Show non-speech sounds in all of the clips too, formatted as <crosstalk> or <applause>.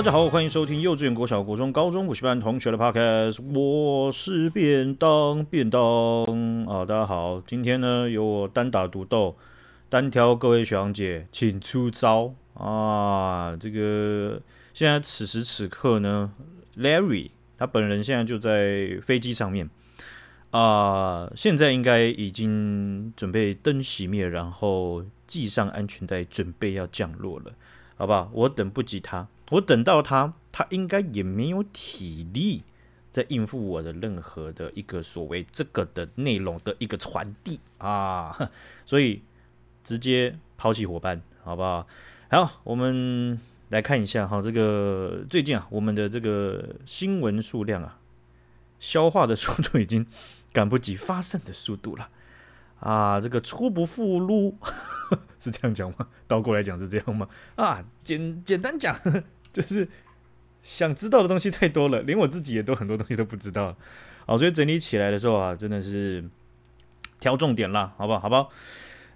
大家好，欢迎收听幼稚园、国小、国中、高中补习班同学的 Podcast。我是便当便当啊，大家好，今天呢由我单打独斗，单挑各位学长姐，请出招啊！这个现在此时此刻呢，Larry 他本人现在就在飞机上面啊，现在应该已经准备灯熄灭，然后系上安全带，准备要降落了，好不好？我等不及他。我等到他，他应该也没有体力在应付我的任何的一个所谓这个的内容的一个传递啊，<laughs> 所以直接抛弃伙伴，好不好？好，我们来看一下哈，这个最近啊，我们的这个新闻数量啊，消化的速度已经赶不及发生的速度了啊，这个出不富路是这样讲吗？倒过来讲是这样吗？啊，简简单讲。就是想知道的东西太多了，连我自己也都很多东西都不知道。好，所以整理起来的时候啊，真的是挑重点啦，好不好？好不好？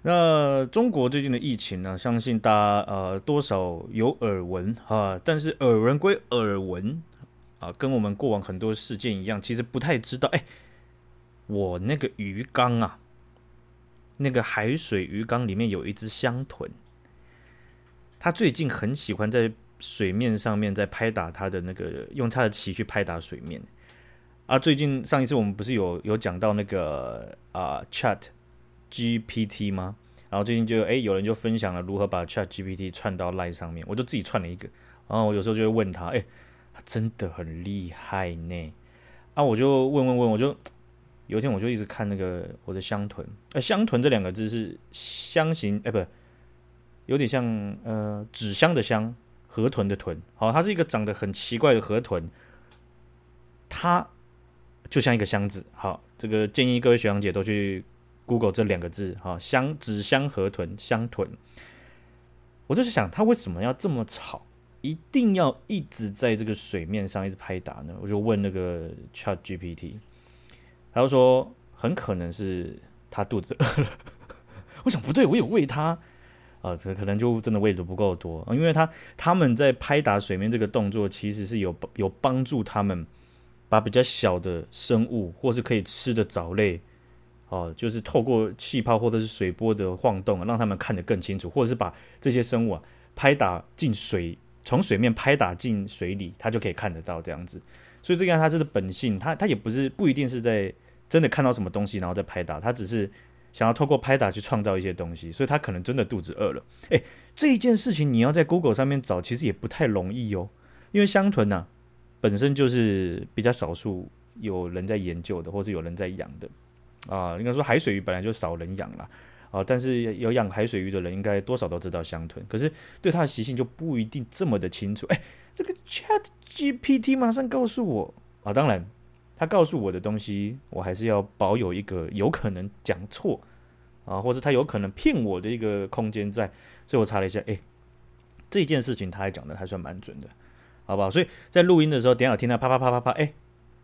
那中国最近的疫情呢，相信大家呃多少有耳闻啊，但是耳闻归耳闻啊，跟我们过往很多事件一样，其实不太知道。哎，我那个鱼缸啊，那个海水鱼缸里面有一只香豚，它最近很喜欢在。水面上面在拍打它的那个，用它的鳍去拍打水面。啊，最近上一次我们不是有有讲到那个啊、Chat GPT 吗？然后最近就哎有人就分享了如何把 Chat GPT 串到 Line 上面，我就自己串了一个。然后我有时候就会问他，哎，他真的很厉害呢。啊，我就问问问，我就有一天我就一直看那个我的香豚。哎，香豚这两个字是香型，哎，不，有点像呃纸箱的箱。河豚的豚，好，它是一个长得很奇怪的河豚，它就像一个箱子。好，这个建议各位学长姐都去 Google 这两个字，好，箱纸箱河豚箱豚。我就是想，它为什么要这么吵，一定要一直在这个水面上一直拍打呢？我就问那个 Chat GPT，他就说很可能是它肚子饿了。<laughs> 我想不对，我有喂它。啊，这可能就真的位置不够多，因为他他们在拍打水面这个动作，其实是有有帮助他们把比较小的生物或是可以吃的藻类，哦，就是透过气泡或者是水波的晃动，让他们看得更清楚，或者是把这些生物啊拍打进水，从水面拍打进水里，他就可以看得到这样子。所以这个，它这个本性，它它也不是不一定是在真的看到什么东西然后再拍打，它只是。想要透过拍打去创造一些东西，所以他可能真的肚子饿了。诶，这一件事情你要在 Google 上面找，其实也不太容易哦。因为香豚呢，本身就是比较少数有人在研究的，或是有人在养的啊。应该说海水鱼本来就少人养了啊，但是有养海水鱼的人，应该多少都知道香豚。可是对它的习性就不一定这么的清楚。诶，这个 Chat GPT 马上告诉我啊，当然。他告诉我的东西，我还是要保有一个有可能讲错啊，或者他有可能骗我的一个空间在，所以我查了一下，哎，这件事情他还讲的还算蛮准的，好不好？所以在录音的时候，等下听到啪啪啪啪啪，哎，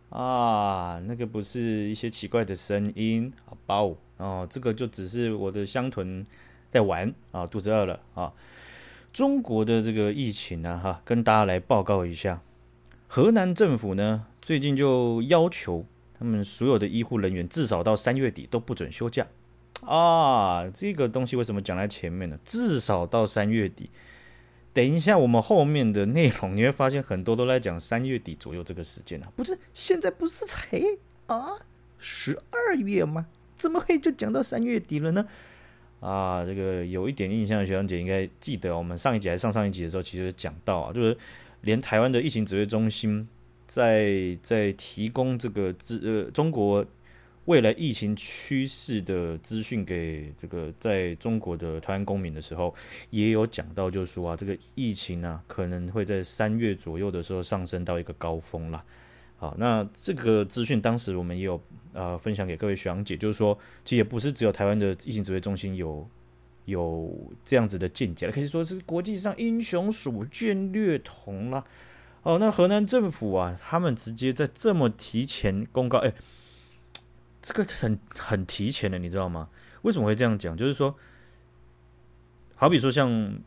啊，那个不是一些奇怪的声音，好包哦，这个就只是我的香豚在玩啊，肚子饿了啊。中国的这个疫情呢，哈，跟大家来报告一下，河南政府呢。最近就要求他们所有的医护人员至少到三月底都不准休假啊！这个东西为什么讲在前面呢？至少到三月底。等一下，我们后面的内容你会发现很多都在讲三月底左右这个时间啊，不是现在不是才啊十二月吗？怎么会就讲到三月底了呢？啊，这个有一点印象的学长姐应该记得，我们上一集还上上一集的时候，其实讲到啊，就是连台湾的疫情指挥中心。在在提供这个资呃中国未来疫情趋势的资讯给这个在中国的台湾公民的时候，也有讲到，就是说啊，这个疫情啊可能会在三月左右的时候上升到一个高峰啦。好，那这个资讯当时我们也有呃分享给各位学长姐，就是说，其实也不是只有台湾的疫情指挥中心有有这样子的见解了，可以说是国际上英雄所见略同啦。哦，那河南政府啊，他们直接在这么提前公告，哎，这个很很提前的，你知道吗？为什么会这样讲？就是说，好比说像，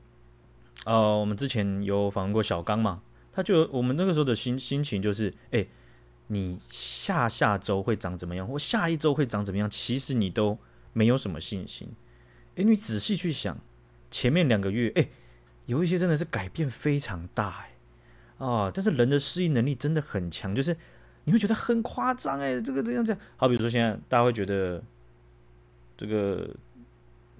呃，我们之前有访问过小刚嘛，他就我们那个时候的心心情就是，哎、你下下周会长怎么样，或下一周会长怎么样，其实你都没有什么信心。哎、你仔细去想，前面两个月，哎、有一些真的是改变非常大，哎，啊，但是人的适应能力真的很强，就是你会觉得很夸张，哎，这个这样这样。好，比如说现在大家会觉得这个。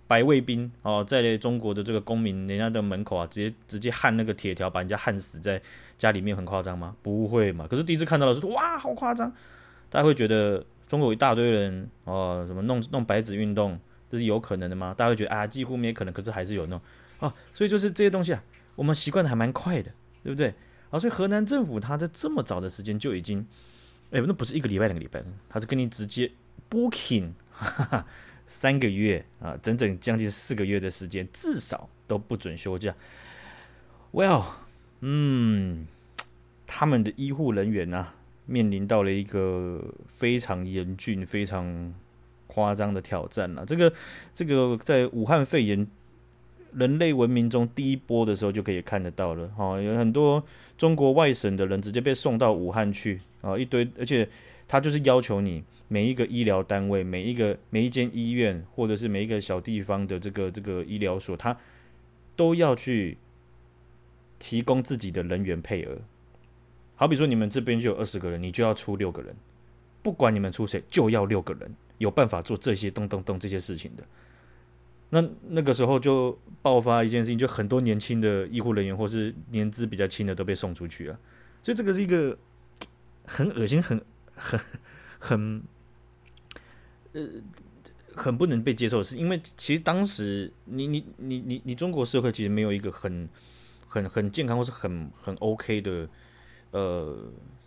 白卫兵哦，在中国的这个公民人家的门口啊，直接直接焊那个铁条，把人家焊死在家里面，很夸张吗？不会嘛。可是第一次看到的时候，哇，好夸张！大家会觉得中国一大堆人哦，什么弄弄白纸运动，这是有可能的吗？大家会觉得啊，几乎没可能，可是还是有弄啊。所以就是这些东西啊，我们习惯的还蛮快的，对不对？所以河南政府他在这么早的时间就已经，哎，那不是一个礼拜两个礼拜，他是跟你直接 booking。哈哈三个月啊，整整将近四个月的时间，至少都不准休假。Well，嗯，他们的医护人员啊，面临到了一个非常严峻、非常夸张的挑战了。这个，这个在武汉肺炎人类文明中第一波的时候就可以看得到了。哈，有很多中国外省的人直接被送到武汉去啊，一堆，而且他就是要求你。每一个医疗单位，每一个每一间医院，或者是每一个小地方的这个这个医疗所，他都要去提供自己的人员配额。好比说，你们这边就有二十个人，你就要出六个人，不管你们出谁，就要六个人，有办法做这些咚咚咚这些事情的。那那个时候就爆发一件事情，就很多年轻的医护人员，或是年资比较轻的都被送出去了。所以这个是一个很恶心、很很很。呃，很不能被接受的是，因为其实当时你你你你你中国社会其实没有一个很很很健康或是很很 OK 的呃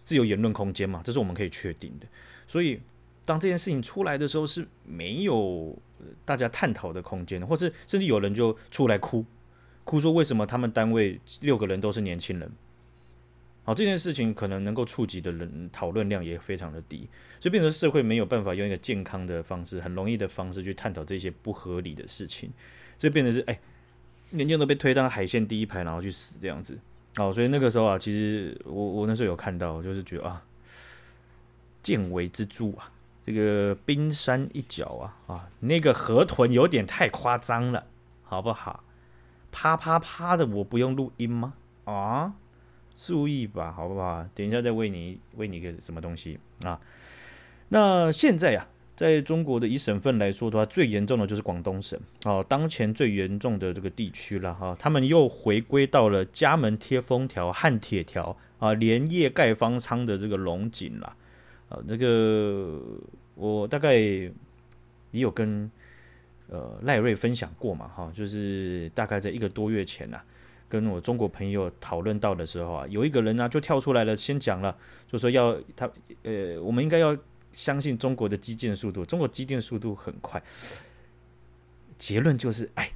自由言论空间嘛，这是我们可以确定的。所以当这件事情出来的时候，是没有大家探讨的空间，或是甚至有人就出来哭哭说，为什么他们单位六个人都是年轻人。好，这件事情可能能够触及的人讨论量也非常的低，所以变成社会没有办法用一个健康的方式、很容易的方式去探讨这些不合理的事情，所以变成是哎，年轻人都被推到海线第一排，然后去死这样子。哦，所以那个时候啊，其实我我那时候有看到，就是觉得啊，见微知著啊，这个冰山一角啊啊，那个河豚有点太夸张了，好不好？啪啪啪的，我不用录音吗？啊？注意吧，好不好？等一下再喂你喂你个什么东西啊？那现在呀、啊，在中国的以省份来说的话，最严重的就是广东省哦，当前最严重的这个地区了哈。他们又回归到了家门贴封条、焊铁条啊，连夜盖方舱的这个龙井了啊。这个我大概也有跟呃赖瑞分享过嘛哈，就是大概在一个多月前呐、啊。跟我中国朋友讨论到的时候啊，有一个人呢、啊、就跳出来了，先讲了，就说要他呃，我们应该要相信中国的基建速度，中国基建速度很快。结论就是，哎，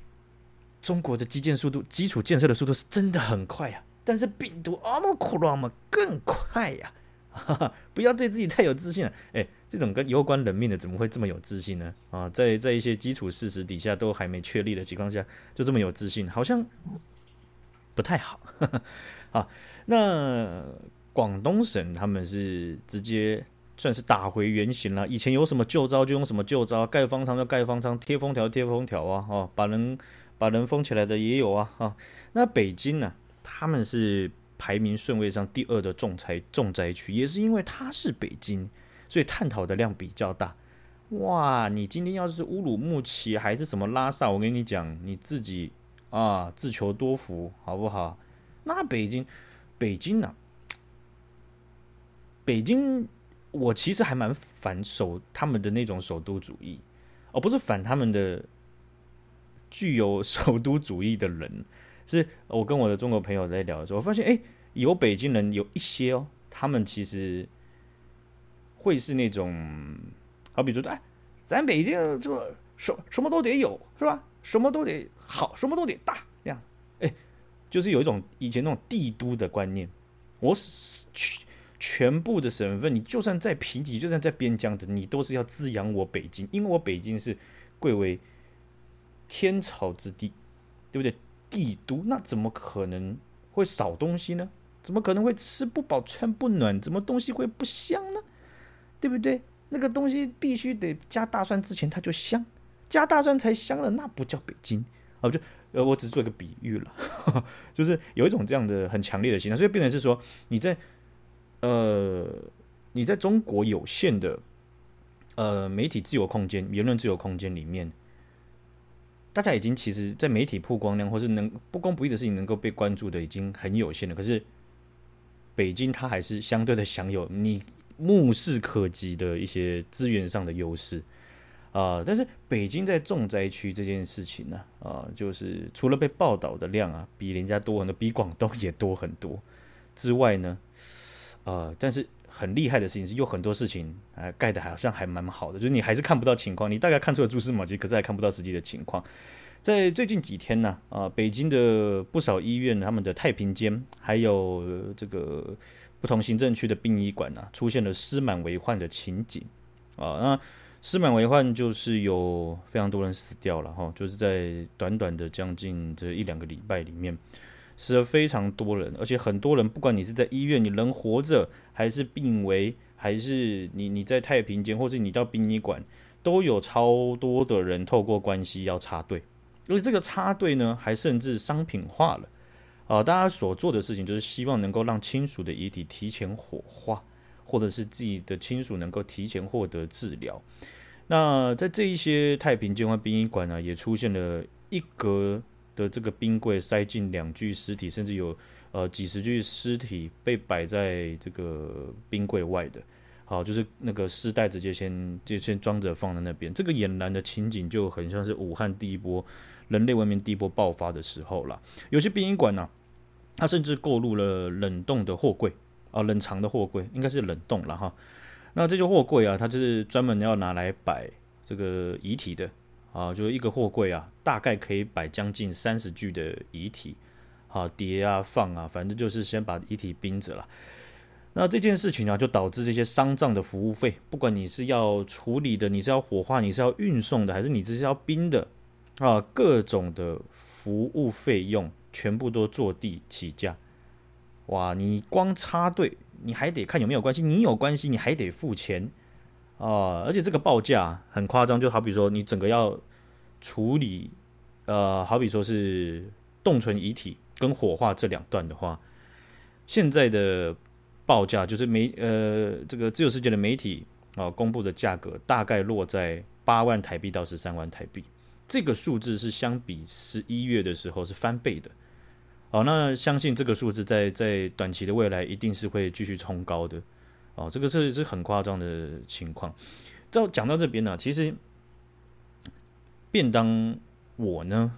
中国的基建速度、基础建设的速度是真的很快呀、啊，但是病毒奥密克戎嘛更快呀、啊，哈 <laughs> 哈不要对自己太有自信了。哎，这种跟攸关人命的怎么会这么有自信呢？啊，在在一些基础事实底下都还没确立的情况下，就这么有自信，好像。不太好，<laughs> 啊，那广东省他们是直接算是打回原形了。以前有什么旧招就用什么旧招，盖方舱就盖方舱，贴封条贴封条啊，哦，把人把人封起来的也有啊，啊，那北京呢，他们是排名顺位上第二的重灾重灾区，也是因为它是北京，所以探讨的量比较大。哇，你今天要是乌鲁木齐还是什么拉萨，我跟你讲，你自己。啊，自求多福，好不好？那北京，北京呢、北京，我其实还蛮反首他们的那种首都主义，而、不是反他们的具有 <laughs> 首都主义的人。是我跟我的中国朋友在聊的时候，我发现，哎，有北京人有一些哦，他们其实会是那种，好比说，哎，咱北京就什什么都得有，是吧？什么都得好，什么都得大，这样，哎，就是有一种以前那种帝都的观念。我全全部的省份，你就算在贫瘠，就算在边疆的，你都是要滋养我北京，因为我北京是贵为天朝之地，对不对？帝都那怎么可能会少东西呢？怎么可能会吃不饱穿不暖？怎么东西会不香呢？对不对？那个东西必须得加大蒜之前它就香，加大蒜才香了，那不叫北京啊！就呃，我只是做一个比喻了，<laughs> 就是有一种这样的很强烈的心态，所以变成是说你在呃你在中国有限的呃媒体自由空间、言论自由空间里面。大家已经其实，在媒体曝光量或是能不公不义的事情能够被关注的已经很有限了。可是，北京它还是相对的享有你目视可及的一些资源上的优势啊。但是，北京在重灾区这件事情呢，啊，就是除了被报道的量啊比人家多很多，比广东也多很多之外呢，呃，但是。很厉害的事情是，有很多事情啊盖的好像还蛮好的，就是你还是看不到情况，你大概看出了蛛丝马迹，可是还看不到实际的情况。在最近几天呢，啊，北京的不少医院，他们的太平间，还有这个不同行政区的殡仪馆啊，出现了尸满为患的情景啊。那尸满为患就是有非常多人死掉了哈，就是在短短的将近这一两个礼拜里面。死了非常多人，而且很多人，不管你是在医院，你人活着，还是病危，还是你你在太平间，或是你到殡仪馆，都有超多的人透过关系要插队，而且这个插队呢，还甚至商品化了啊、呃！大家所做的事情就是希望能够让亲属的遗体提前火化，或者是自己的亲属能够提前获得治疗。那在这一些太平间或殡仪馆呢，也出现了一格。的这个冰柜塞进两具尸体，甚至有呃几十具尸体被摆在这个冰柜外的，好，就是那个尸袋直接先就先装着放在那边。这个俨然的情景就很像是武汉第一波人类文明第一波爆发的时候了。有些殡仪馆呢，它甚至购入了冷冻的货柜啊，冷藏的货柜应该是冷冻了哈。那这些货柜啊，它就是专门要拿来摆这个遗体的。啊，就是一个货柜啊，大概可以摆将近三十具的遗体，啊，叠啊放啊，反正就是先把遗体冰着了。那这件事情啊，就导致这些丧葬的服务费，不管你是要处理的，你是要火化，你是要运送的，还是你只是要冰的，啊，各种的服务费用全部都坐地起价。哇，你光插队，你还得看有没有关系，你有关系，你还得付钱。啊，而且这个报价很夸张，就好比说你整个要处理，呃，好比说是冻存遗体跟火化这两段的话，现在的报价就是媒呃这个自由世界的媒体啊公布的价格大概落在八万台币到十三万台币，这个数字是相比十一月的时候是翻倍的。好，那相信这个数字在在短期的未来一定是会继续冲高的。哦，这个是是很夸张的情况。照讲到这边呢，其实便当我呢，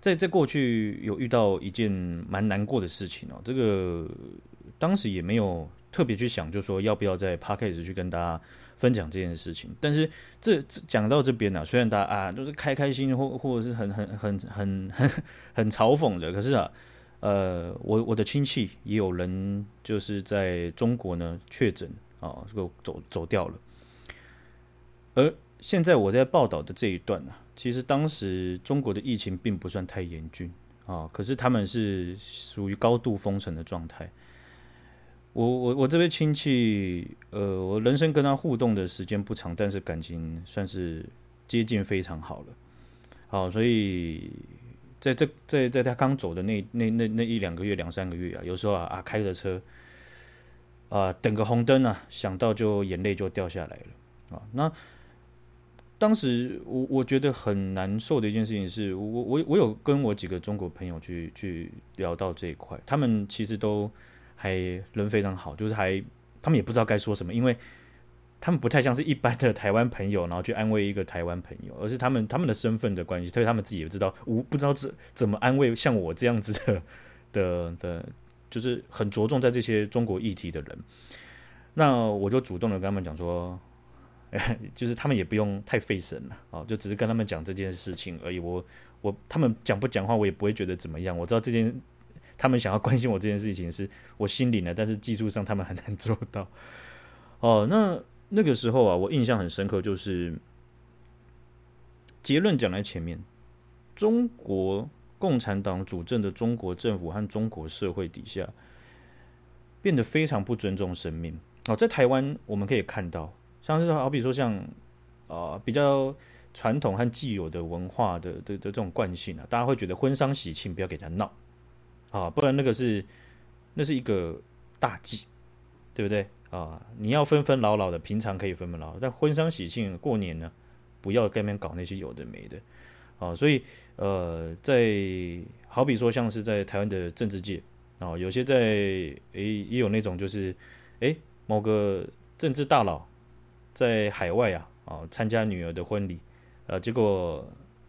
在在过去有遇到一件蛮难过的事情哦。这个当时也没有特别去想，就说要不要在 Podcast 去跟大家分享这件事情。但是这讲到这边呢，虽然大家啊都是开开心或或者是很很很很很 <laughs> 很嘲讽的，可是啊。呃，我我的亲戚也有人就是在中国呢确诊啊，这个走走掉了。而现在我在报道的这一段呢，其实当时中国的疫情并不算太严峻啊，可是他们是属于高度封城的状态。我我我这位亲戚，呃，我人生跟他互动的时间不长，但是感情算是接近非常好了。好，所以。在这在在他刚走的那那那那一两个月两三个月啊，有时候啊啊开着车啊等个红灯啊，想到就眼泪就掉下来了啊。那当时我我觉得很难受的一件事情是，我我我有跟我几个中国朋友去去聊到这一块，他们其实都还人非常好，就是还他们也不知道该说什么，因为。他们不太像是一般的台湾朋友，然后去安慰一个台湾朋友，而是他们他们的身份的关系，所以他们自己也知道，无不知道怎怎么安慰像我这样子的的的，<laughs> 就是很着重在这些中国议题的人。那我就主动的跟他们讲说，就是他们也不用太费神了啊，就只是跟他们讲这件事情而已。我我他们讲不讲话，我也不会觉得怎么样。我知道这件他们想要关心我这件事情是我心领了，但是技术上他们很难做到。哦，那。那个时候啊，我印象很深刻，就是结论讲在前面，中国共产党主政的中国政府和中国社会底下，变得非常不尊重生命。哦，在台湾我们可以看到，像是好比说像啊、比较传统和既有的文化的的的这种惯性啊，大家会觉得婚丧喜庆不要给他闹啊，不然那个是那是一个大忌，对不对啊？你要分分老老的，平常可以分分老老，但婚丧喜庆过年呢，不要在那边搞那些有的没的啊。所以呃，在好比说像是在台湾的政治界。哦，有些在诶也有那种就是，诶某个政治大佬在海外啊，啊参加女儿的婚礼，呃结果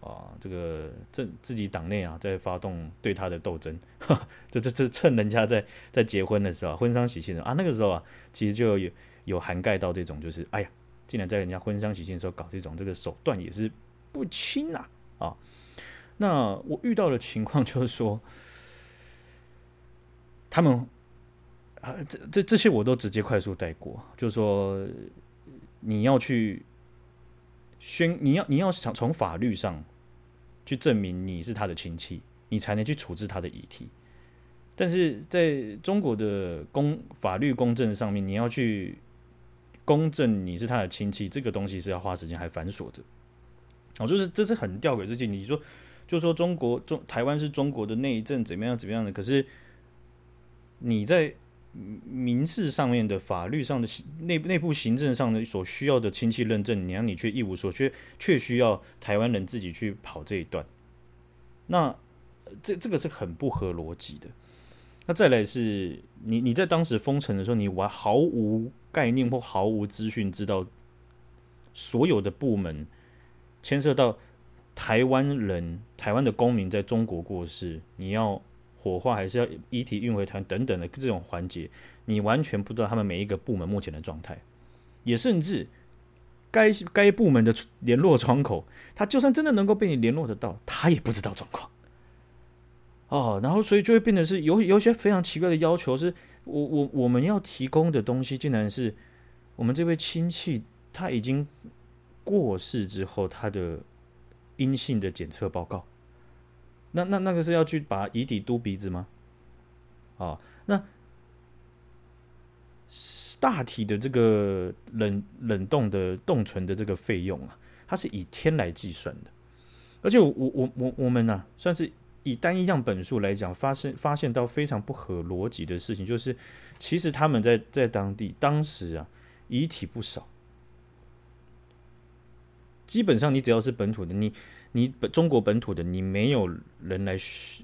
啊这个政自己党内啊在发动对他的斗争，<laughs> 这这这趁人家在在结婚的时候，婚丧喜庆的啊那个时候啊，其实就有有涵盖到这种就是，哎呀，竟然在人家婚丧喜庆的时候搞这种这个手段也是不轻呐啊，那我遇到的情况就是说。他们啊，这这这些我都直接快速带过，就是说你要去宣，你要你要想从法律上去证明你是他的亲戚，你才能去处置他的遗体。但是在中国的公法律公证上面，你要去公证你是他的亲戚，这个东西是要花时间还繁琐的。哦，就是这是很吊诡之情。你说，就说中国中台湾是中国的内政怎么样怎么样的，可是。你在民事上面的法律上的内内部行政上的所需要的亲戚认证，你让你却一无所缺，却需要台湾人自己去跑这一段，那这这个是很不合逻辑的。那再来是你你在当时封城的时候，你完毫无概念或毫无资讯，知道所有的部门牵涉到台湾人、台湾的公民在中国过世，你要。火化还是要遗体运回台等等的这种环节，你完全不知道他们每一个部门目前的状态，也甚至该该部门的联络窗口，他就算真的能够被你联络得到，他也不知道状况。哦，然后所以就会变得是有有些非常奇怪的要求，是我我我们要提供的东西，竟然是我们这位亲戚他已经过世之后他的阴性的检测报告。那那那个是要去把遗体嘟鼻子吗？啊、哦，那大体的这个冷冷冻的冻存的这个费用啊，它是以天来计算的，而且我我我我们呢、啊，算是以单一样本数来讲，发现发现到非常不合逻辑的事情，就是其实他们在在当地当时啊，遗体不少，基本上你只要是本土的你。你本中国本土的，你没有人来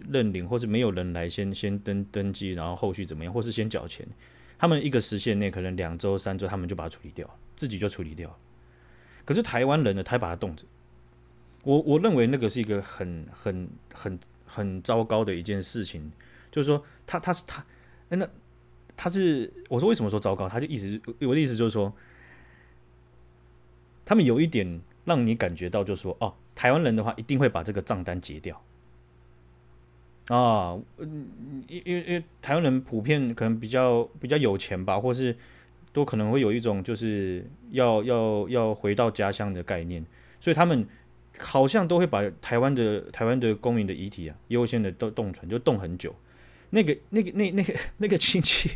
认领，或是没有人来先先登登记，然后后续怎么样，或是先缴钱，他们一个时限内可能两周三周，他们就把它处理掉，自己就处理掉。可是台湾人呢，他把它冻着。我我认为那个是一个很很很很糟糕的一件事情，就是说他他是他，哎那他是我说为什么说糟糕，他就意思我的意思就是说，他们有一点让你感觉到，就是说哦。台湾人的话，一定会把这个账单结掉啊，因因为因为台湾人普遍可能比较比较有钱吧，或是都可能会有一种就是要要要回到家乡的概念，所以他们好像都会把台湾的台湾的公民的遗体啊，优先的都冻存，就冻很久。那个那个那那个那个亲戚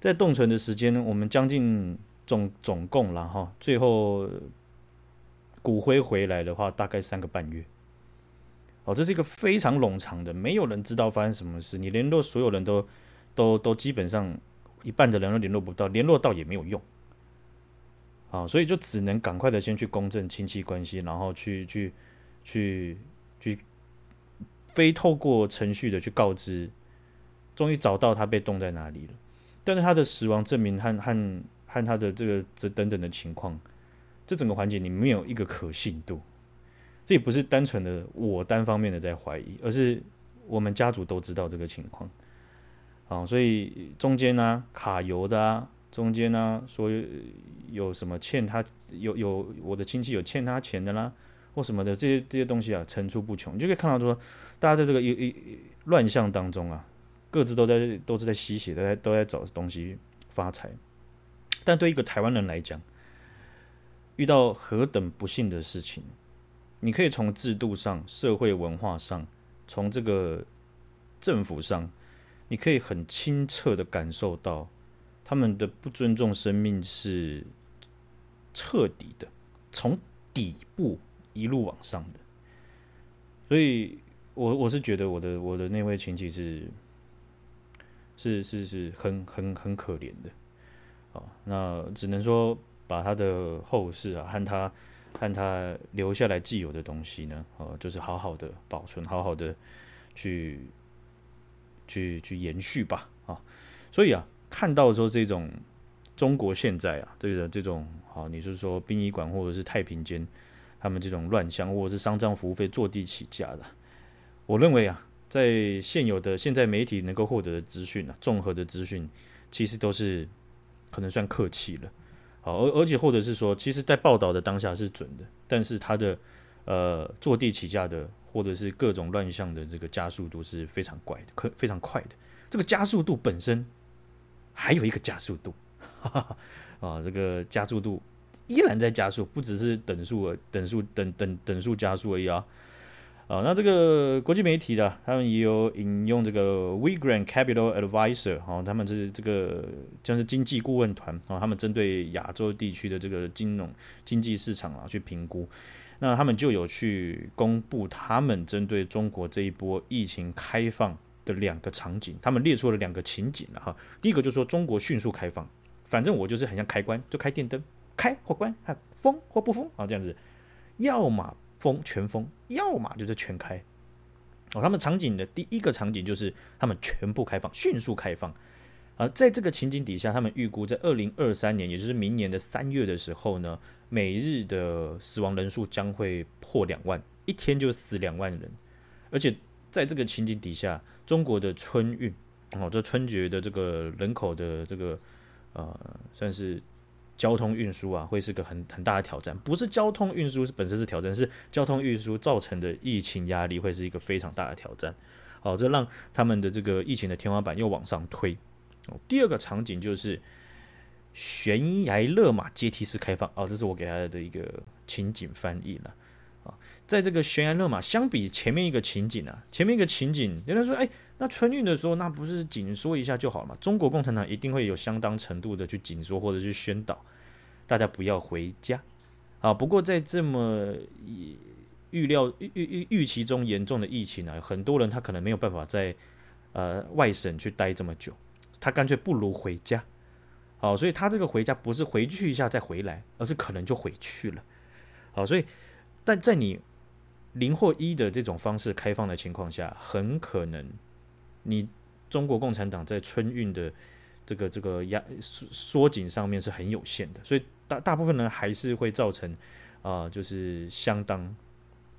在冻存的时间，我们将近总总共了哈，最后。骨灰回来的话，大概三个半月。哦，这是一个非常冗长的，没有人知道发生什么事。你联络所有人都，都都基本上一半的人都联络不到，联络到也没有用。啊，所以就只能赶快的先去公证亲戚关系，然后去去去去非透过程序的去告知，终于找到他被冻在哪里了。但是他的死亡证明和和和他的这个这等等的情况。这整个环节你没有一个可信度，这也不是单纯的我单方面的在怀疑，而是我们家族都知道这个情况，啊，所以中间呢、卡油的啊，中间呢、啊、说有什么欠他有有我的亲戚有欠他钱的啦，或什么的这些这些东西啊层出不穷，你就可以看到说，大家在这个一一乱象当中啊，各自都在都是在吸血，都在都在找东西发财，但对一个台湾人来讲。遇到何等不幸的事情，你可以从制度上、社会文化上，从这个政府上，你可以很清澈的感受到他们的不尊重生命是彻底的，从底部一路往上的。所以我我是觉得我的我的那位亲戚是是是是很很很可怜的啊，那只能说把他的后事啊和他和他留下来既有的东西呢，呃，就是好好的保存，好好的去去去延续吧啊。所以啊，看到说这种中国现在啊，这个这种啊，你是说殡仪馆或者是太平间？他们这种乱象，或者是丧葬服务费坐地起价的，我认为啊，在现有的现在媒体能够获得的资讯啊，综合的资讯，其实都是可能算客气了，好，而而且或者是说，其实在报道的当下是准的，但是它的呃坐地起价的，或者是各种乱象的这个加速度是非常怪的，可非常快的，这个加速度本身还有一个加速度，哈 <laughs> 哈啊，这个加速度。依然在加速，不只是等速而等速等等等速加速而已啊！啊，那这个国际媒体的，他们也有引用这个 We Grand Capital Advisor，哦，他们是这个像是经济顾问团啊，他们针对亚洲地区的这个金融经济市场啊去评估，那他们就有去公布他们针对中国这一波疫情开放的两个场景，他们列出了两个情景了哈。第一个就是说中国迅速开放，反正我就是很像开关，就开电灯。开或关，还封或不封啊？这样子，要么封全封，要么就是全开。哦，他们场景的第一个场景就是他们全部开放，迅速开放。啊在这个情景底下，他们预估在二零二三年，也就是明年的三月的时候呢，每日的死亡人数将会破两万，一天就死两万人。而且在这个情景底下，中国的春运哦，这春节的这个人口的这个呃，算是。交通运输啊，会是个很很大的挑战。不是交通运输是本身是挑战，是交通运输造成的疫情压力会是一个非常大的挑战。好，这让他们的这个疫情的天花板又往上推。哦，第二个场景就是悬崖勒马阶梯式开放。哦，这是我给他的一个情景翻译了。啊，在这个悬崖勒马相比前面一个情景啊，前面一个情景，有人说，哎，那春运的时候，那不是紧缩一下就好了嘛？中国共产党一定会有相当程度的去紧缩或者去宣导，大家不要回家。啊，不过在这么预料预预预期中严重的疫情呢，很多人他可能没有办法在呃外省去待这么久，他干脆不如回家。好，所以他这个回家不是回去一下再回来，而是可能就回去了。好，所以。但在你零或一的这种方式开放的情况下，很可能你中国共产党在春运的这个这个压缩缩紧上面是很有限的，所以大大部分人还是会造成啊、就是相当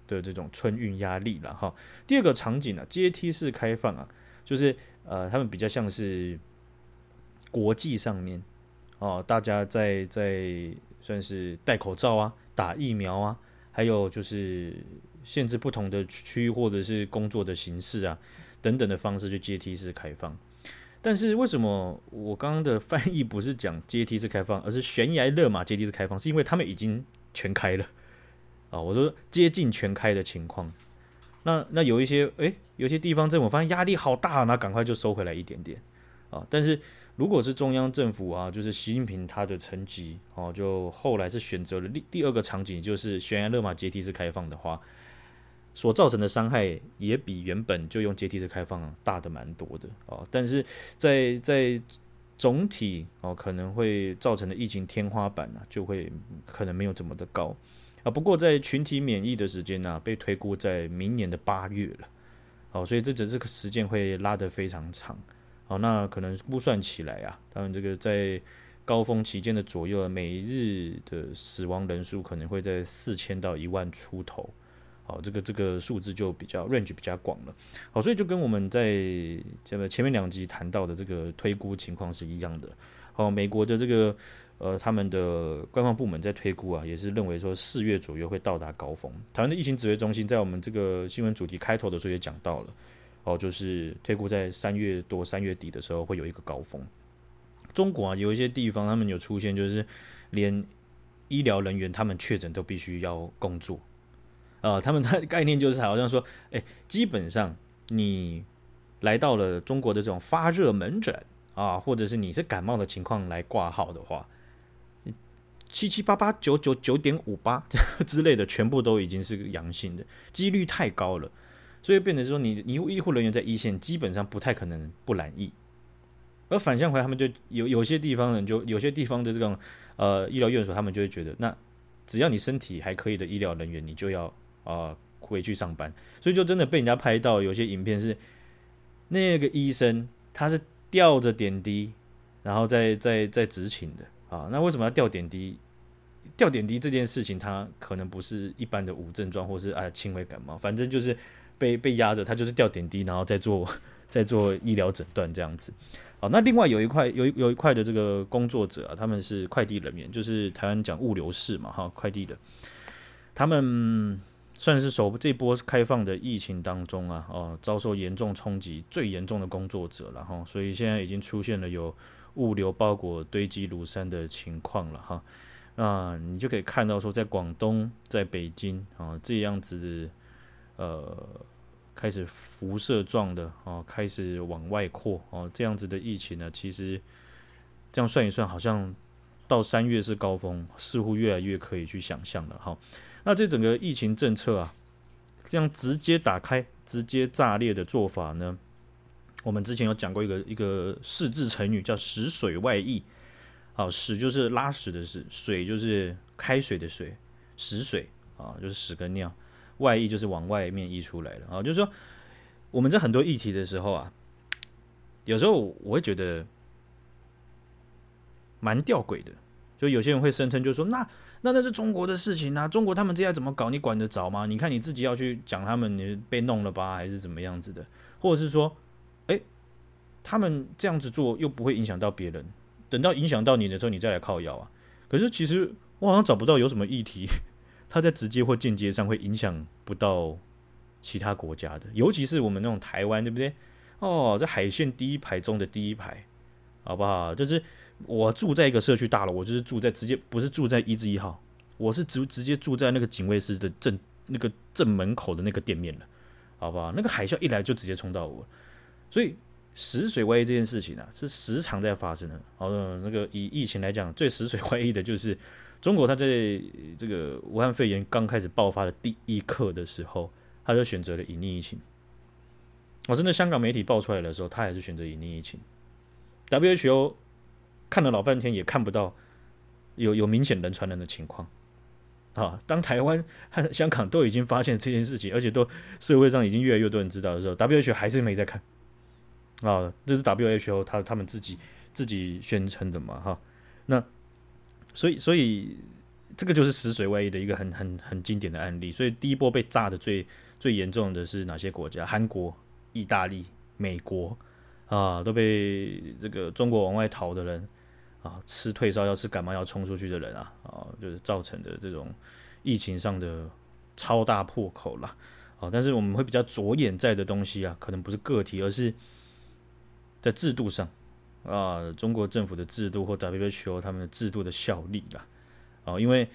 的这种春运压力了哈。第二个场景呢，阶梯式开放啊，就是呃，他们比较像是国际上面哦、大家在在算是戴口罩啊，打疫苗啊。还有就是限制不同的区域或者是工作的形式啊，等等的方式去阶梯式开放。但是为什么我刚刚的翻译不是讲阶梯式开放，而是悬崖勒马阶梯式开放？是因为他们已经全开了啊，我说接近全开的情况。那那有一些诶，有些地方政府发现压力好大，那赶快就收回来一点点啊。但是如果是中央政府啊，就是习近平他的层级哦，就后来是选择了第第二个场景，就是悬崖勒马阶梯式开放的话，所造成的伤害也比原本就用阶梯式开放大的蛮多的哦。但是在在总体哦，可能会造成的疫情天花板呢、就会可能没有这么的高啊。不过在群体免疫的时间呢、被推估在明年的八月了，哦，所以这只是个时间会拉得非常长。好，那可能估算起来啊，当然这个在高峰期间的左右，每日的死亡人数可能会在四千到一万出头。好，这个这个数字就比较 range 比较广了。好，所以就跟我们在这个前面两集谈到的这个推估情况是一样的。好，美国的这个呃他们的官方部门在推估啊，也是认为说四月左右会到达高峰。台湾的疫情指挥中心在我们这个新闻主题开头的时候也讲到了。哦，就是推估在三月多三月底的时候会有一个高峰。中国啊，有一些地方他们有出现，就是连医疗人员他们确诊都必须要工作。呃，他们的 <laughs> 概念就是好像说，哎，基本上你来到了中国的这种发热门诊啊，或者是你是感冒的情况来挂号的话，七七八八九九九点五八之类的，全部都已经是阳性的，几率太高了，所以变成说你你医护人员在一线基本上不太可能不染疫。而反向回来，他们就有有些地方人就有些地方的这种呃医疗院所，他们就会觉得，那只要你身体还可以的医疗人员，你就要啊、回去上班。所以就真的被人家拍到有些影片是那个医生他是吊着点滴，然后在在在执勤的啊。那为什么要吊点滴？吊点滴这件事情，他可能不是一般的无症状，或是啊轻微感冒，反正就是被被压着，他就是吊点滴，然后再做再做医疗诊断这样子。好，那另外有一块有有一块的这个工作者啊，他们是快递人员，就是台湾讲物流士嘛，哈，快递的，他们算是首这波开放的疫情当中啊，哦，遭受严重冲击最严重的工作者了哈，所以现在已经出现了有物流包裹堆积如山的情况了哈，那你就可以看到说，在广东、在北京啊这样子，呃。开始辐射状的哦，开始往外扩哦，这样子的疫情呢，其实这样算一算，好像到三月是高峰，似乎越来越可以去想象了哈。那这整个疫情政策啊，这样直接打开、直接炸裂的做法呢，我们之前有讲过一个一个四字成语，叫“屎水外溢”。好，屎就是拉屎的屎，水就是开水的水，屎水啊，就是屎跟尿。外溢就是往外面溢出来的啊，就是说我们在很多议题的时候啊，有时候我会觉得蛮吊诡的，就有些人会声称，就是说那那那是中国的事情啊，中国他们这样怎么搞，你管得着吗？你看你自己要去讲他们，你被弄了吧，还是怎么样子的？或者是说，哎，他们这样子做又不会影响到别人，等到影响到你的时候，你再来靠腰啊。可是其实我好像找不到有什么议题。<laughs> 它在直接或间接上会影响不到其他国家的，尤其是我们那种台湾，对不对？哦，在海线第一排中的第一排，好不好？就是我住在一个社区大楼，我就是住在直接不是住在一至一号，我是直直接住在那个警卫室的正那个正门口的那个店面了，好不好？那个海啸一来就直接冲到我，所以死水外溢这件事情啊，是时常在发生的。好的，那个以疫情来讲，最死水外溢的就是。中国，他在这个武汉肺炎刚开始爆发的第一刻的时候，他就选择了隐匿疫情。我真的香港媒体爆出来的时候，他还是选择隐匿疫情。WHO 看了老半天也看不到有有明显人传人的情况。啊，当台湾和香港都已经发现这件事情，而且都社会上已经越来越多人知道的时候，WHO 还是没在看。啊，这是 WHO 他他们自己自己宣称的嘛，哈，那。所以，所以这个就是死水外溢的一个很、很、很经典的案例。所以，第一波被炸的最最严重的是哪些国家？韩国、意大利、美国啊，都被这个中国往外逃的人啊，吃退烧药、吃感冒药冲出去的人啊，啊，就是造成的这种疫情上的超大破口了。啊，但是我们会比较着眼在的东西啊，可能不是个体，而是在制度上。啊，中国政府的制度或 WHO 他们的制度的效力啦，啊，因为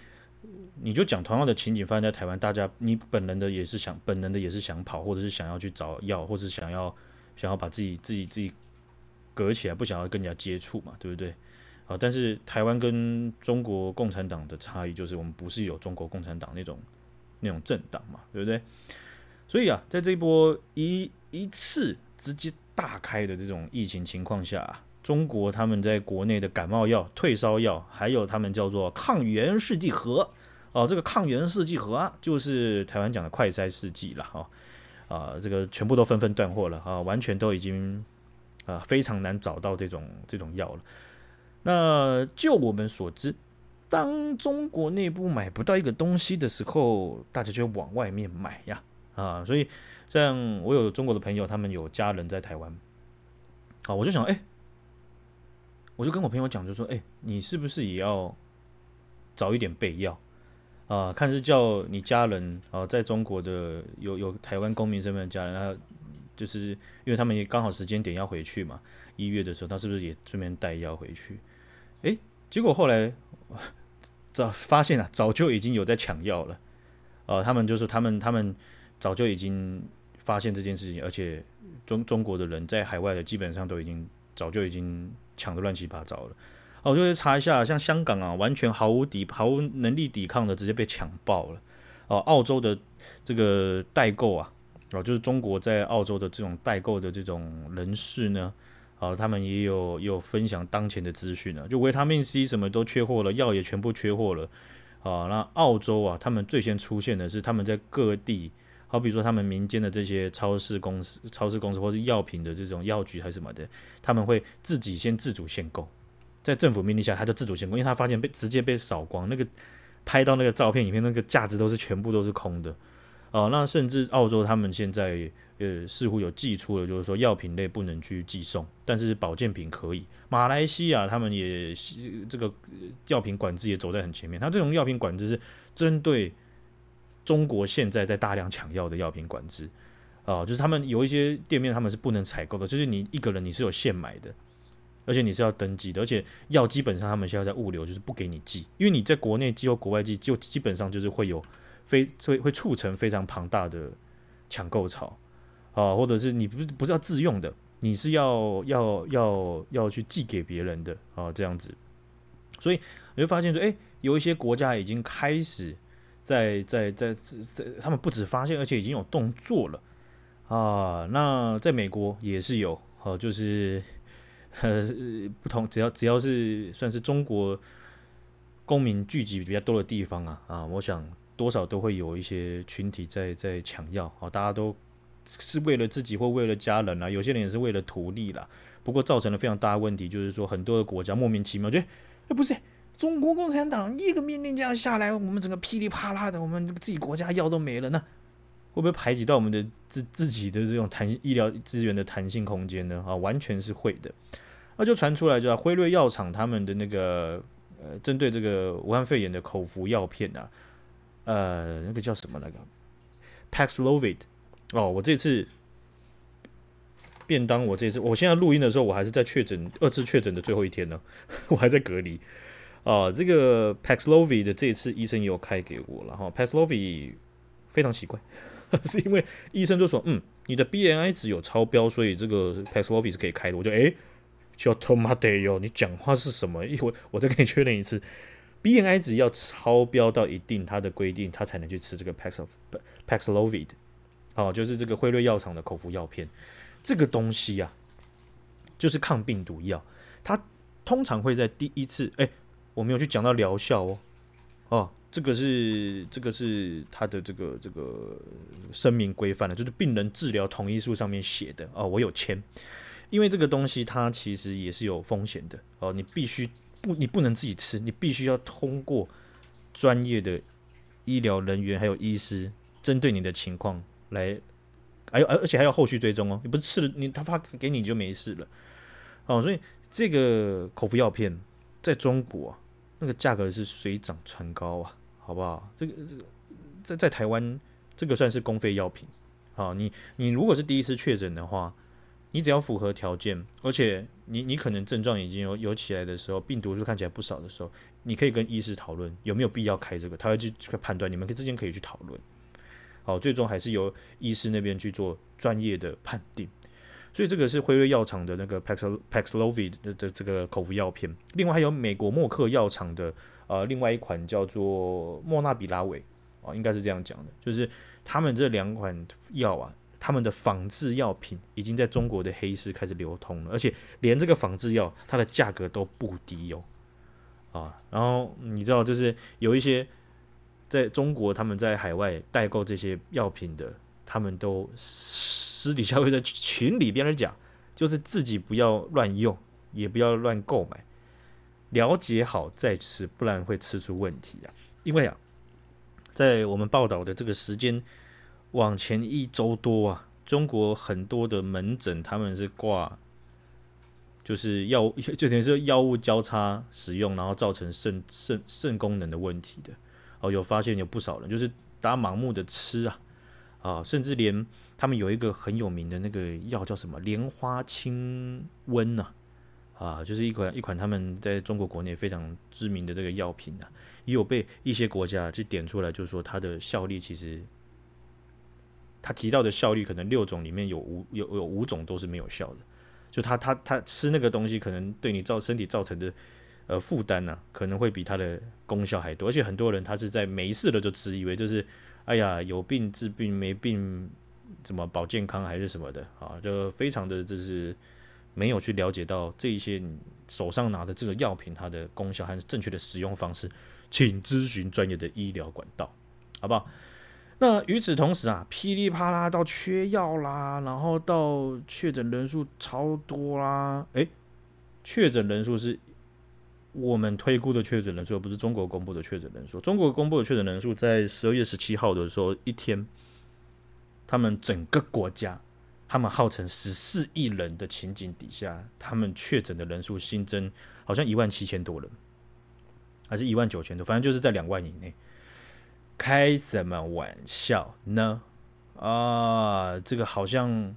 你就讲同样的情景发生在台湾，大家你本能的也是想，本能的也是想跑，或者是想要去找药，或者是想要想要把自己自己自己隔起来，不想要跟人家接触嘛，对不对？啊，但是台湾跟中国共产党的差异就是，我们不是有中国共产党那种那种政党嘛，对不对？所以啊，在这一波一一次直接大开的这种疫情情况下啊。中国他们在国内的感冒药、退烧药，还有他们叫做抗原试剂盒哦，这个抗原试剂盒啊，就是台湾讲的快筛试剂了哈啊，这个全部都纷纷断货了啊，完全都已经啊非常难找到这种这种药了。那就我们所知，当中国内部买不到一个东西的时候，大家就往外面买呀啊，所以像我有中国的朋友，他们有家人在台湾，啊，我就想哎。我就跟我朋友讲，就说：“哎、你是不是也要早一点备药啊？看是叫你家人啊，在中国的有有台湾公民身份的家人，他就是因为他们也刚好时间点要回去嘛，一月的时候，他是不是也顺便带药回去？哎、欸，结果后来 <laughs> 早发现啊，早就已经有在抢药了啊！他们就是他们他们早就已经。”发现这件事情，而且中中国的人在海外的基本上都已经早就已经抢得乱七八糟了。哦，我就去查一下，像香港啊，完全毫无抵毫无能力抵抗的，直接被抢爆了。哦，澳洲的这个代购啊，哦，就是中国在澳洲的这种代购的这种人士呢，啊，他们也有有分享当前的资讯啊，就维他命 C 什么都缺货了，药也全部缺货了。啊，那澳洲啊，他们最先出现的是他们在各地。好比说，他们民间的这些超市公司、超市公司或是药品的这种药局还是什么的，他们会自己先自主限购，在政府命令下，他就自主限购，因为他发现被直接被扫光，那个拍到那个照片里面，那个架子都是全部都是空的。哦，那甚至澳洲他们现在呃似乎有寄出了，就是说药品类不能去寄送，但是保健品可以。马来西亚他们也这个药品管制也走在很前面，他这种药品管制是针对。中国现在在大量抢药的药品管制，啊、就是他们有一些店面他们是不能采购的，就是你一个人你是有限买的，而且你是要登记的，而且药基本上他们现在在物流就是不给你寄，因为你在国内寄或国外寄，就基本上就是会有非会会促成非常庞大的抢购潮，啊、或者是你不是不是要自用的，你是要要要要去寄给别人的啊、这样子，所以你会发现说，哎，有一些国家已经开始。在在在在，他们不止发现，而且已经有动作了啊！那在美国也是有，哦，就是呃 <laughs> 不同，只要只要是算是中国公民聚集比较多的地方啊啊，我想多少都会有一些群体在在抢药啊，大家都是为了自己或为了家人啊，有些人也是为了图利啦。不过造成了非常大的问题，就是说很多的国家莫名其妙，觉得哎不是。中国共产党一个命令这样下来，我们整个噼里啪啦的，我们自己国家药都没了，那会不会排挤到我们的自自己的这种弹医疗资源的弹性空间呢？啊，完全是会的。那就传出来，就辉瑞药厂他们的那个呃，针对这个武汉肺炎的口服药片啊，呃，那个叫什么那个 Paxlovid 哦，我这次便当，我这次我现在录音的时候，我还是在确诊二次确诊的最后一天呢，<laughs> 我还在隔离。啊，这个 Paxlovid 的这次医生也有开给我了哈。Paxlovid 非常奇怪，<laughs> 是因为医生就说，嗯，你的 BMI 值有超标，所以这个 Paxlovid 是可以开的。我就诶，叫他妈的哟，你讲话是什么？<laughs> 一会我再跟你确认一次，BMI 值要超标到一定它的规定，他才能去吃这个 Pax Paxlovid。哦，就是这个辉瑞药厂的口服药片，这个东西、啊，就是抗病毒药，它通常会在第一次诶。我没有去讲到疗效哦，哦，这个是这个是他的这个这个声明规范的，就是病人治疗同意书上面写的哦，我有签，因为这个东西它其实也是有风险的哦，你必须不你不能自己吃，你必须要通过专业的医疗人员还有医师针对你的情况来，还有而而且还要后续追踪哦，你不是吃了你他发给你就没事了哦，所以这个口服药片。在中国啊，那个价格是水涨船高啊，好不好？这个在在台湾，这个算是公费药品。好，你你如果是第一次确诊的话，你只要符合条件，而且你你可能症状已经有有起来的时候，病毒数看起来不少的时候，你可以跟医师讨论有没有必要开这个，他会去去判断，你们之间可以去讨论。好，最终还是由医师那边去做专业的判定。所以这个是辉瑞药厂的那个 Paxlovid 的的这个口服药片，另外还有美国默克药厂的呃另外一款叫做莫纳比拉韦啊，应该是这样讲的，就是他们这两款药啊，他们的仿制药品已经在中国的黑市开始流通了，而且连这个仿制药它的价格都不低哦。啊，然后你知道就是有一些在中国他们在海外代购这些药品的，他们都。私底下会在群里边讲，就是自己不要乱用，也不要乱购买，了解好再吃，不然会吃出问题啊。因为啊，在我们报道的这个时间往前一周多啊，中国很多的门诊他们是挂，就是药 <laughs> 就等于是药物交叉使用，然后造成肾肾肾功能的问题的。哦，有发现有不少人就是大家盲目的吃啊。啊，甚至连他们有一个很有名的那个药叫什么莲花清瘟呐，啊，就是一款一款他们在中国国内非常知名的这个药品呐，也有被一些国家去点出来，就是说它的效力其实他提到的效率可能六种里面有五有有五种都是没有效的，就他他他吃那个东西可能对你造身体造成的呃负担呢，可能会比它的功效还多，而且很多人他是在没事了就吃，以为就是哎呀有病治病没病怎么保健康还是什么的啊，就非常的就是没有去了解到这一些你手上拿的这个药品它的功效还是正确的使用方式，请咨询专业的医疗管道，好不好？那与此同时啊，噼里啪啦到缺药啦，然后到确诊人数超多啦。诶，确诊人数是我们推估的确诊人数，不是中国公布的确诊人数。中国公布的确诊人数在十二月十七号的时候，一天，他们整个国家，他们号称十四亿人的情景底下，他们确诊的人数新增好像一万七千多人，还是一万九千多，反正就是在两万以内。开什么玩笑呢？啊，这个好像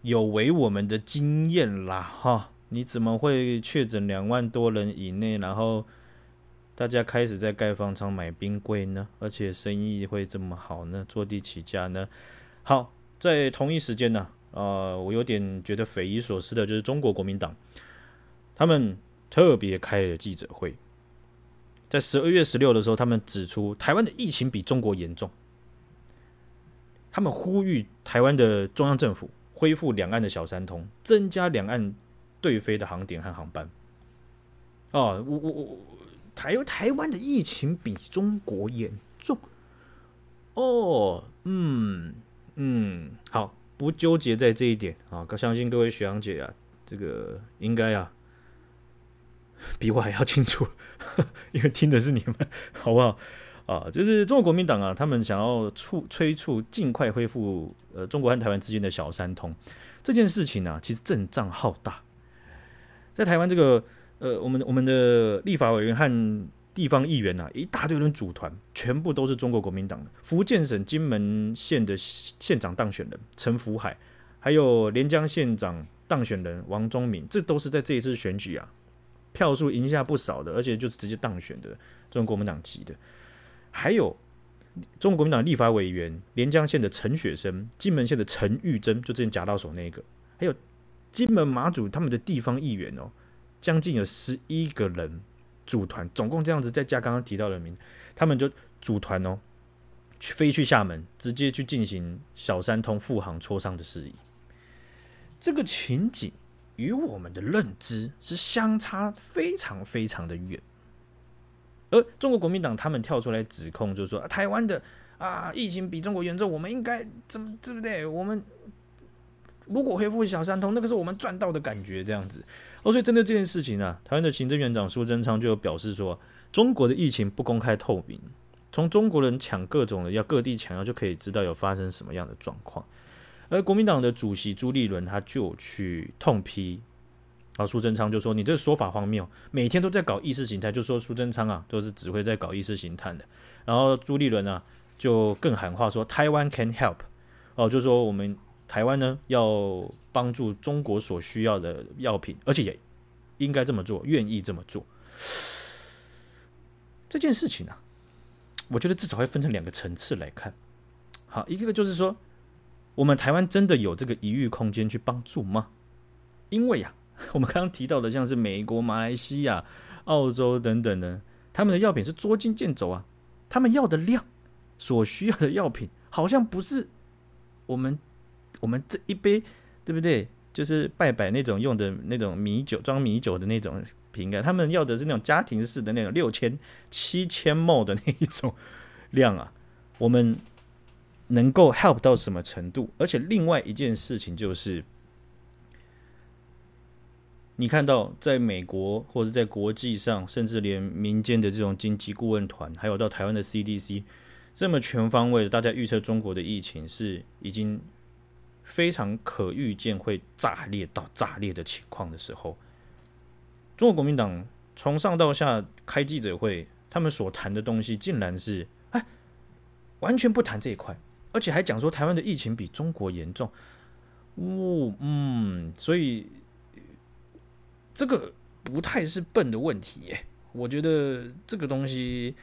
有违我们的经验啦，哈！你怎么会确诊两万多人以内，然后大家开始在盖方舱买冰柜呢？而且生意会这么好呢？坐地起价呢？好，在同一时间呢，啊，我有点觉得匪夷所思的，就是中国国民党他们特别开了记者会。在十二月十六的时候，他们指出台湾的疫情比中国严重。他们呼吁台湾的中央政府恢复两岸的小三通，增加两岸对飞的航点和航班。哦，我我我台台湾的疫情比中国严重。哦，嗯嗯，好，不纠结在这一点啊。相信各位学长姐啊，这个应该啊。比我还要清楚，<laughs> 因为听的是你们，好不好？啊，就是中国国民党啊，他们想要促催促尽快恢复呃中国和台湾之间的小三通这件事情呢、啊，其实阵仗浩大。在台湾这个呃，我们我们的立法委员和地方议员呐、啊，一大堆人组团，全部都是中国国民党的。福建省金门县的县长当选人陈福海，还有连江县长当选人王忠敏，这都是在这一次选举啊。票数赢下不少的，而且就是直接当选的中国国民党籍的，还有中国国民党立法委员连江县的陈雪生、金门县的陈玉珍，就之前夹到手那个，还有金门马祖他们的地方议员哦，将近有十一个人组团，总共这样子再加刚刚提到的名，他们就组团哦，去飞去厦门，直接去进行小三通复航磋商的事宜，这个情景。与我们的认知是相差非常非常的远，而中国国民党他们跳出来指控，就是说、台湾的啊疫情比中国严重，我们应该怎么对不对？我们如果恢复小三通，那个是我们赚到的感觉，这样子。哦，所以针对这件事情啊，台湾的行政院长苏贞昌就表示说，中国的疫情不公开透明，从中国人抢各种的要各地抢药就可以知道有发生什么样的状况。而国民党的主席朱立伦他就去痛批，然后苏贞昌就说：“你这个说法荒谬，每天都在搞意识形态。”就说苏贞昌啊，都是只会在搞意识形态的。然后朱立伦啊，就更喊话说：“台湾 can help。”哦，就说我们台湾呢要帮助中国所需要的药品，而且也应该这么做，愿意这么做。这件事情啊，我觉得至少会分成两个层次来看。好，一个就是说。我们台湾真的有这个一域空间去帮助吗？因为呀、<laughs> 我们刚刚提到的，像是美国、马来西亚、澳洲等等的，他们的药品是捉襟见肘啊，他们要的量，所需要的药品，好像不是我们我们这一杯，对不对？就是拜拜那种用的那种米酒装米酒的那种瓶盖，他们要的是那种家庭式的那种六千、七千 ml 的那一种量啊，我们。能够 help 到什么程度？而且另外一件事情就是，你看到在美国或者在国际上，甚至连民间的这种经济顾问团，还有到台湾的 CDC，这么全方位的，大家预测中国的疫情是已经非常可预见会炸裂到炸裂的情况的时候，中国国民党从上到下开记者会，他们所谈的东西竟然是哎，完全不谈这一块。而且还讲说台湾的疫情比中国严重，哦，嗯，所以这个不太是笨的问题耶。我觉得这个东西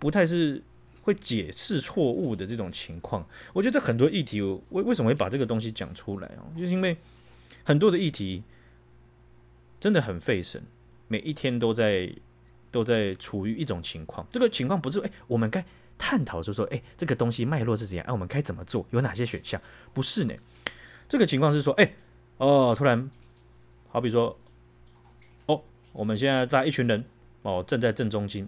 不太是会解释错误的这种情况。我觉得这很多议题，为为什么会把这个东西讲出来啊？就是因为很多的议题真的很费神，每一天都在都在处于一种情况。这个情况不是哎，我们该探讨就说，哎，这个东西脉络是怎样？哎，我们该怎么做？有哪些选项？不是呢？这个情况是说，哎，哦，突然，好比说，哦，我们现在在一群人。哦，正在正中间，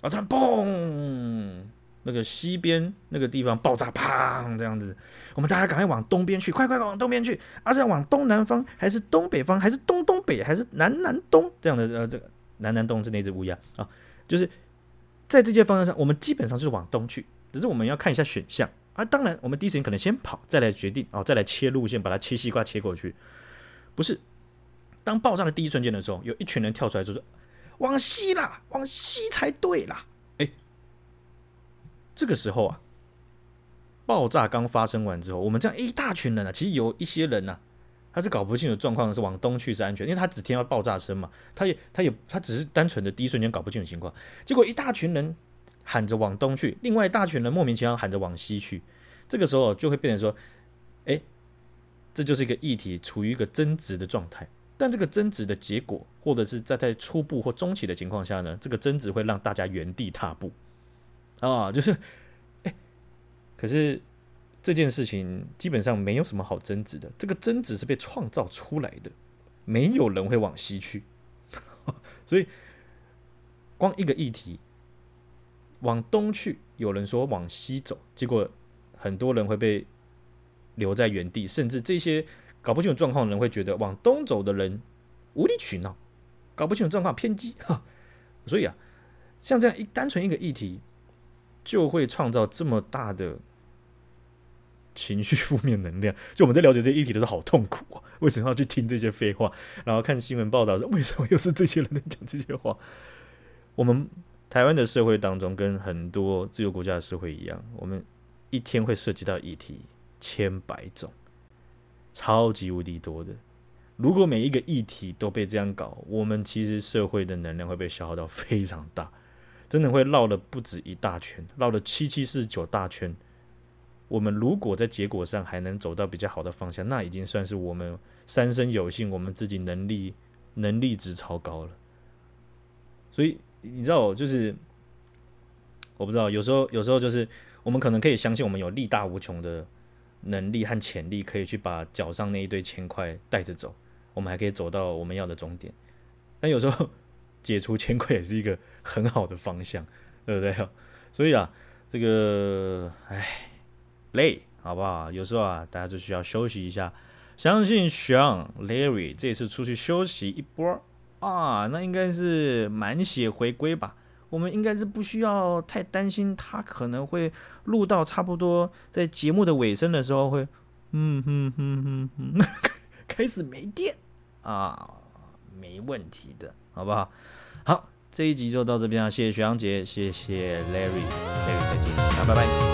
啊，突然嘣，那个西边那个地方爆炸，砰，这样子，我们大家赶快往东边去，快快往东边去，啊，是要往东南方，还是东北方，还是东东北，还是南南东这样的？呃，这个南南东是那只乌鸦啊，就是在这些方向上，我们基本上就是往东去，只是我们要看一下选项啊。当然，我们第一时间可能先跑，再来决定哦，再来切路线，把它切西瓜切过去。不是，当爆炸的第一瞬间的时候，有一群人跳出来就说。往西啦，往西才对啦！这个时候啊，爆炸刚发生完之后，我们这样一大群人啊，其实有一些人呢、啊，他是搞不清楚状况，是往东去是安全，因为他只听到爆炸声嘛，他也他也他只是单纯的第一瞬间搞不清楚情况，结果一大群人喊着往东去，另外一大群人莫名其妙喊着往西去，这个时候就会变成说，哎，这就是一个议题处于一个争执的状态。但这个争执的结果，或者是在在初步或中期的情况下呢，这个争执会让大家原地踏步啊，就是，哎，可是这件事情基本上没有什么好争执的，这个争执是被创造出来的，没有人会往西去，<laughs> 所以光一个议题往东去，有人说往西走，结果很多人会被留在原地，甚至这些。搞不清楚状况的人会觉得往东走的人无理取闹，搞不清楚状况偏激哈，<laughs> 所以啊，像这样一单纯一个议题，就会创造这么大的情绪负面能量。就我们在了解这议题的时候，好痛苦啊！为什么要去听这些废话？然后看新闻报道，为什么又是这些人在讲这些话？我们台湾的社会当中，跟很多自由国家的社会一样，我们一天会涉及到议题千百种。超级无敌多的，如果每一个议题都被这样搞，我们其实社会的能量会被消耗到非常大，真的会绕了不止一大圈，绕了七七四十九大圈。我们如果在结果上还能走到比较好的方向，那已经算是我们三生有幸，我们自己能力能力值超高了。所以你知道，就是我不知道，有时候有时候就是我们可能可以相信，我们有力大无穷的。能力和潜力可以去把脚上那一堆铅块带着走，我们还可以走到我们要的终点。但有时候解除铅块也是一个很好的方向，对不对？<laughs> 所以啊，这个唉，累，好不好？有时候啊，大家就需要休息一下。相信 Sean Larry 这次出去休息一波啊，那应该是满血回归吧。我们应该是不需要太担心，他可能会录到差不多在节目的尾声的时候会，嗯哼哼哼哼，<laughs> 开始没电啊，没问题的，好不好？好，这一集就到这边啊，谢谢徐阳杰，谢谢 Larry，Larry 再见，啊拜拜。